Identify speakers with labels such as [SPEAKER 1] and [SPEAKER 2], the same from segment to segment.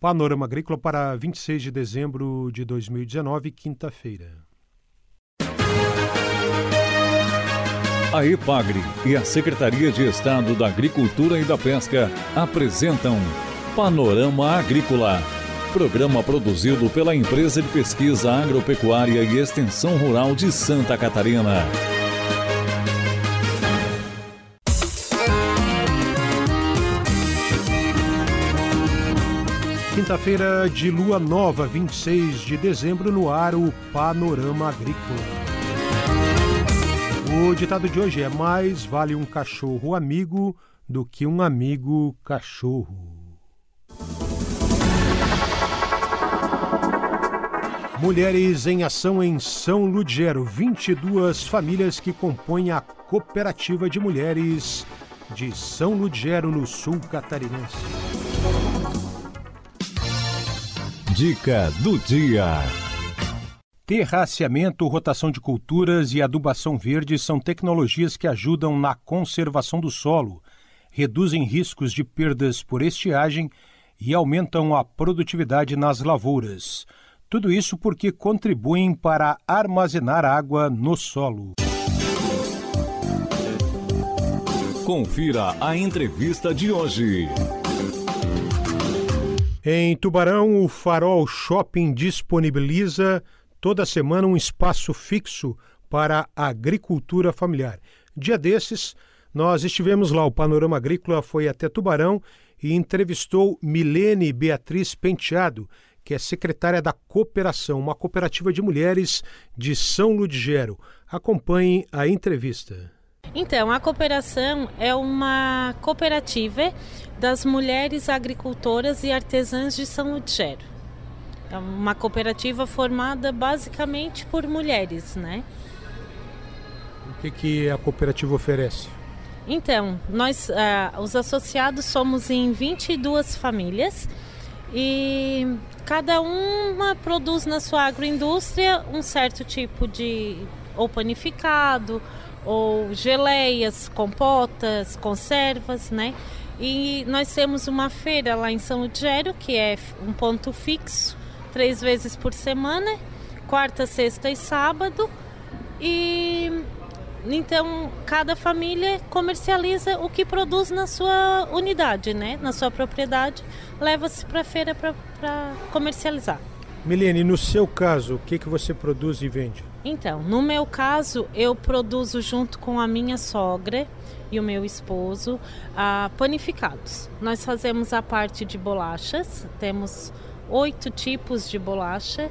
[SPEAKER 1] Panorama Agrícola para 26 de dezembro de 2019, quinta-feira.
[SPEAKER 2] A EPAGRE e a Secretaria de Estado da Agricultura e da Pesca apresentam Panorama Agrícola, programa produzido pela Empresa de Pesquisa Agropecuária e Extensão Rural de Santa Catarina.
[SPEAKER 1] Quinta-feira de lua nova, 26 de dezembro, no ar o Panorama Agrícola. O ditado de hoje é: mais vale um cachorro amigo do que um amigo cachorro. Mulheres em ação em São Ludgero, 22 famílias que compõem a Cooperativa de Mulheres de São Ludgero, no sul catarinense.
[SPEAKER 2] Dica do dia.
[SPEAKER 1] Terraceamento, rotação de culturas e adubação verde são tecnologias que ajudam na conservação do solo, reduzem riscos de perdas por estiagem e aumentam a produtividade nas lavouras. Tudo isso porque contribuem para armazenar água no solo.
[SPEAKER 2] Confira a entrevista de hoje.
[SPEAKER 1] Em Tubarão, o Farol Shopping disponibiliza toda semana um espaço fixo para a agricultura familiar. Dia desses, nós estivemos lá, o Panorama Agrícola foi até Tubarão e entrevistou Milene Beatriz Penteado, que é secretária da Cooperação, uma cooperativa de mulheres de São Ludgero. Acompanhe a entrevista.
[SPEAKER 3] Então, a cooperação é uma cooperativa das mulheres agricultoras e artesãs de São Ludgero. É uma cooperativa formada basicamente por mulheres, né?
[SPEAKER 1] O que, que a cooperativa oferece?
[SPEAKER 3] Então, nós, uh, os associados, somos em 22 famílias e cada uma produz na sua agroindústria um certo tipo de ou panificado, ou geleias, compotas, conservas, né? E nós temos uma feira lá em São Ludgero, que é um ponto fixo, três vezes por semana, quarta, sexta e sábado. E então cada família comercializa o que produz na sua unidade, né? Na sua propriedade, leva-se para a feira para comercializar.
[SPEAKER 1] Milene, no seu caso, o que, que você produz e vende?
[SPEAKER 3] Então, no meu caso, eu produzo junto com a minha sogra e o meu esposo uh, panificados. Nós fazemos a parte de bolachas, temos oito tipos de bolacha,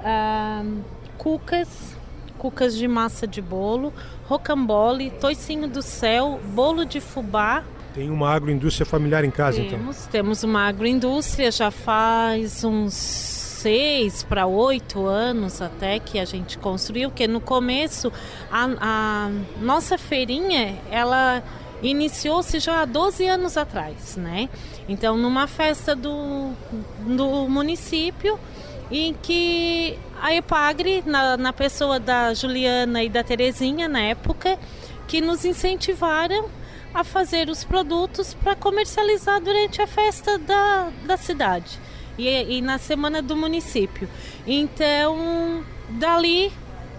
[SPEAKER 3] uh, cucas, cucas de massa de bolo, rocambole, toicinho do céu, bolo de fubá.
[SPEAKER 1] Tem uma agroindústria familiar em casa,
[SPEAKER 3] temos,
[SPEAKER 1] então?
[SPEAKER 3] Temos uma agroindústria já faz uns seis para oito anos até que a gente construiu, que no começo a, a nossa feirinha ela iniciou-se já há 12 anos atrás, né? Então, numa festa do, do município, em que a Epagre, na, na pessoa da Juliana e da Terezinha, na época, que nos incentivaram a fazer os produtos para comercializar durante a festa da, da cidade e, e na semana do município. Então, dali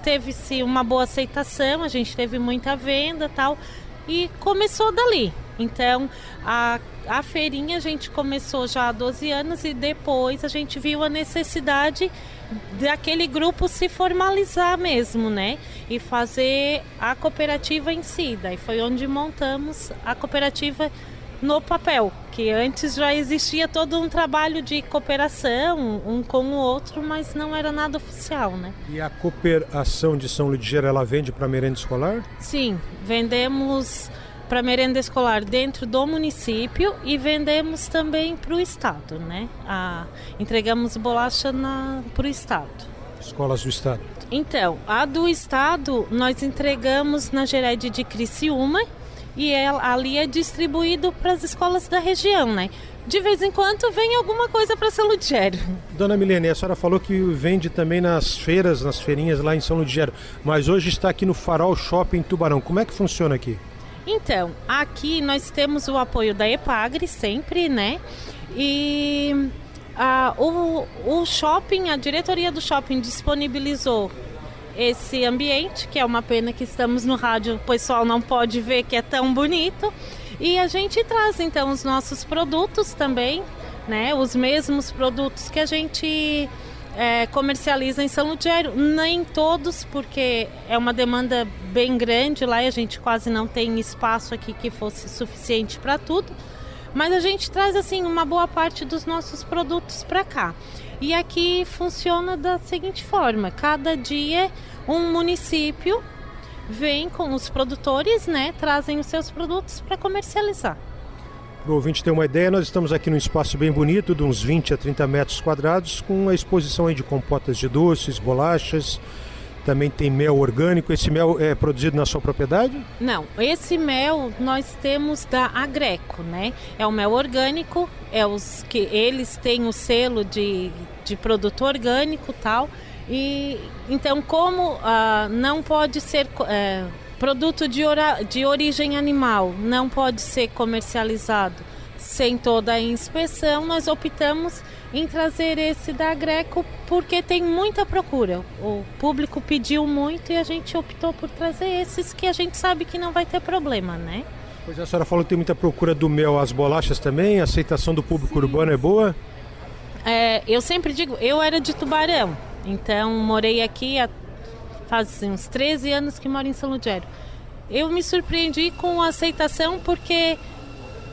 [SPEAKER 3] teve-se uma boa aceitação, a gente teve muita venda tal, e começou dali. Então, a, a feirinha a gente começou já há 12 anos e depois a gente viu a necessidade daquele grupo se formalizar mesmo, né? E fazer a cooperativa em si. Daí foi onde montamos a cooperativa no papel, que antes já existia todo um trabalho de cooperação, um com o outro, mas não era nada oficial, né?
[SPEAKER 1] E a cooperação de São Ligeiro, ela vende para merenda escolar?
[SPEAKER 3] Sim, vendemos para merenda escolar dentro do município e vendemos também para o estado, né? A, entregamos bolacha para o estado.
[SPEAKER 1] Escolas do estado.
[SPEAKER 3] Então, a do estado nós entregamos na Gered de Criciúma e ela, ali é distribuído para as escolas da região, né? De vez em quando vem alguma coisa para São Ludgero.
[SPEAKER 1] Dona Milene, a senhora falou que vende também nas feiras, nas feirinhas lá em São Ludgero, mas hoje está aqui no Farol Shopping Tubarão. Como é que funciona aqui?
[SPEAKER 3] Então, aqui nós temos o apoio da EPAGRE sempre, né? E Ah, o, o shopping, a diretoria do shopping disponibilizou esse ambiente, que é uma pena que estamos no rádio, o pessoal não pode ver que é tão bonito. E a gente traz então os nossos produtos também, né? Os mesmos produtos que a gente é, comercializa em São Lugero. Nem todos, porque é uma demanda bem grande lá e a gente quase não tem espaço aqui que fosse suficiente para tudo. Mas a gente traz assim uma boa parte dos nossos produtos para cá. E aqui funciona da seguinte forma: cada dia um município vem com os produtores, né, trazem os seus produtos para comercializar.
[SPEAKER 1] Para o ouvinte ter uma ideia, nós estamos aqui num espaço bem bonito, de uns 20 a 30 metros quadrados, com uma exposição de compotas de doces, bolachas, também tem mel orgânico. Esse mel é produzido na sua propriedade?
[SPEAKER 3] Não, esse mel nós temos da Agreco, né? É o mel orgânico, é os que eles têm o selo de, de produto orgânico tal. E então como ah, não pode ser é, produto de, de origem animal, não pode ser comercializado sem toda a inspeção, nós optamos em trazer esse da Greco porque tem muita procura. O público pediu muito e a gente optou por trazer esses que a gente sabe que não vai ter problema, né?
[SPEAKER 1] Pois é, a senhora falou que tem muita procura do mel, as bolachas também, a aceitação do público Sim. urbano é boa?
[SPEAKER 3] É, eu sempre digo, eu era de Tubarão, então morei aqui há faz uns 13 anos que moro em São Lugero. Eu me surpreendi com a aceitação porque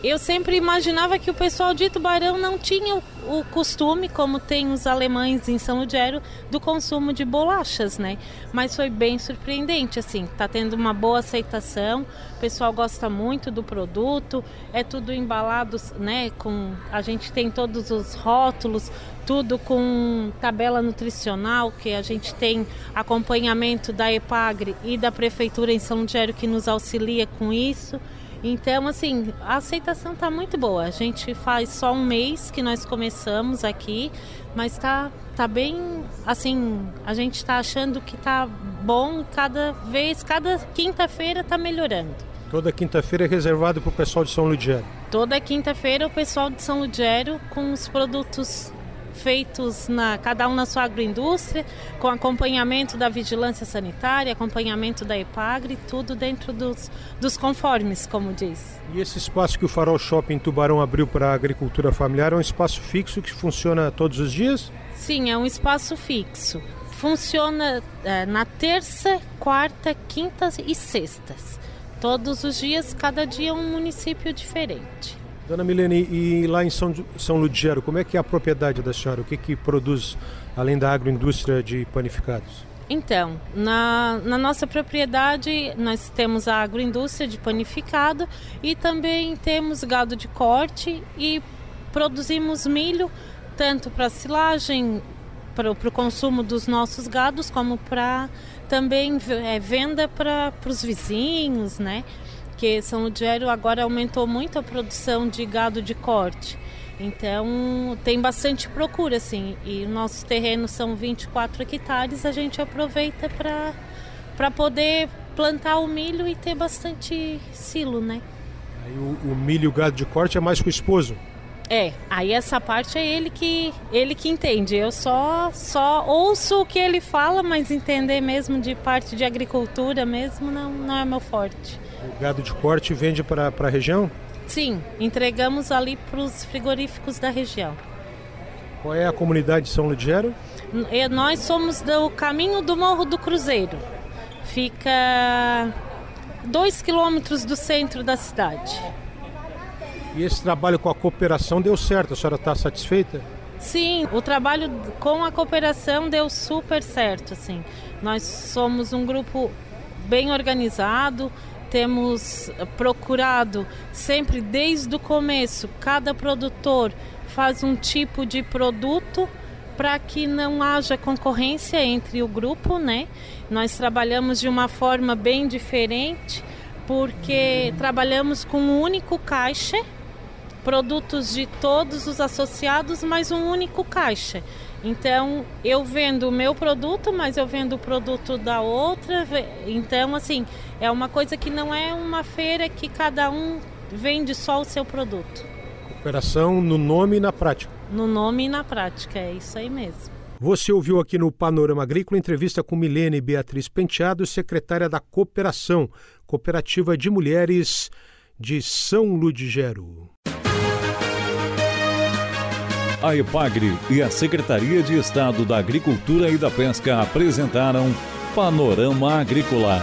[SPEAKER 3] eu sempre imaginava que o pessoal de Tubarão não tinha o, costume, como tem os alemães em São Lugero, do consumo de bolachas, né? Mas foi bem surpreendente, assim, tá tendo uma boa aceitação, o pessoal gosta muito do produto, é tudo embalado, né? Com a gente tem todos os rótulos, tudo com tabela nutricional, que a gente tem acompanhamento da EPAGRE e da Prefeitura em São Lugero que nos auxilia com isso. Então, assim, a aceitação está muito boa. A gente faz só um mês que nós começamos aqui, mas está tá bem, assim, a gente está achando que está bom cada vez, cada quinta-feira está melhorando.
[SPEAKER 1] Toda quinta-feira é reservado para o pessoal de São Ludgero?
[SPEAKER 3] Toda quinta-feira o pessoal de São Ludgero com os produtos feitos na cada um na sua agroindústria, com acompanhamento da vigilância sanitária, acompanhamento da EPAGRE, tudo dentro dos, dos conformes, como diz.
[SPEAKER 1] E esse espaço que o Farol Shopping Tubarão abriu para a agricultura familiar é um espaço fixo que funciona todos os dias?
[SPEAKER 3] Sim, é um espaço fixo. Funciona é, na terça, quarta, quintas e sextas. Todos os dias, cada dia um município diferente.
[SPEAKER 1] Dona Milene, e lá em São, São Ludgero, como é que é a propriedade da senhora? O que, que produz, além da agroindústria de panificados?
[SPEAKER 3] Então, na, na, nossa propriedade nós temos a agroindústria de panificado e também temos gado de corte e produzimos milho tanto para silagem, para o consumo dos nossos gados, como para também é, venda para os vizinhos, né? Porque São Ludgero agora aumentou muito a produção de gado de corte. Então tem bastante procura, assim. E nossos terrenos são 24 hectares, a gente aproveita para poder plantar o milho e ter bastante silo, né?
[SPEAKER 1] Aí o, o milho e o gado de corte é mais com o esposo?
[SPEAKER 3] É, aí essa parte é ele que ele que entende. Eu só só ouço o que ele fala, mas entender mesmo de parte de agricultura mesmo não, não é meu forte.
[SPEAKER 1] O gado de corte vende para a região?
[SPEAKER 3] Sim, entregamos ali para os frigoríficos da região.
[SPEAKER 1] Qual é a comunidade de São Ludgero?
[SPEAKER 3] Nós somos do caminho do Morro do Cruzeiro. Fica dois quilômetros do centro da cidade.
[SPEAKER 1] E esse trabalho com a cooperação deu certo? A senhora está satisfeita?
[SPEAKER 3] Sim, o trabalho com a cooperação deu super certo. Assim. Nós somos um grupo bem organizado, temos procurado sempre desde o começo, cada produtor faz um tipo de produto para que não haja concorrência entre o grupo, né? Nós trabalhamos de uma forma bem diferente, porque trabalhamos com um único caixa, produtos de todos os associados, mas um único caixa. Então, eu vendo o meu produto, mas eu vendo o produto da outra. Então, assim, é uma coisa que não é uma feira que cada um vende só o seu produto.
[SPEAKER 1] Cooperação no nome e na prática.
[SPEAKER 3] no nome e na prática, é isso aí mesmo.
[SPEAKER 1] Você ouviu aqui no Panorama Agrícola entrevista com Milene Beatriz Penteado, secretária da Cooperação, Cooperativa de Mulheres de São Ludigero.
[SPEAKER 2] A EPAGRE e a Secretaria de Estado da Agricultura e da Pesca apresentaram Panorama Agrícola,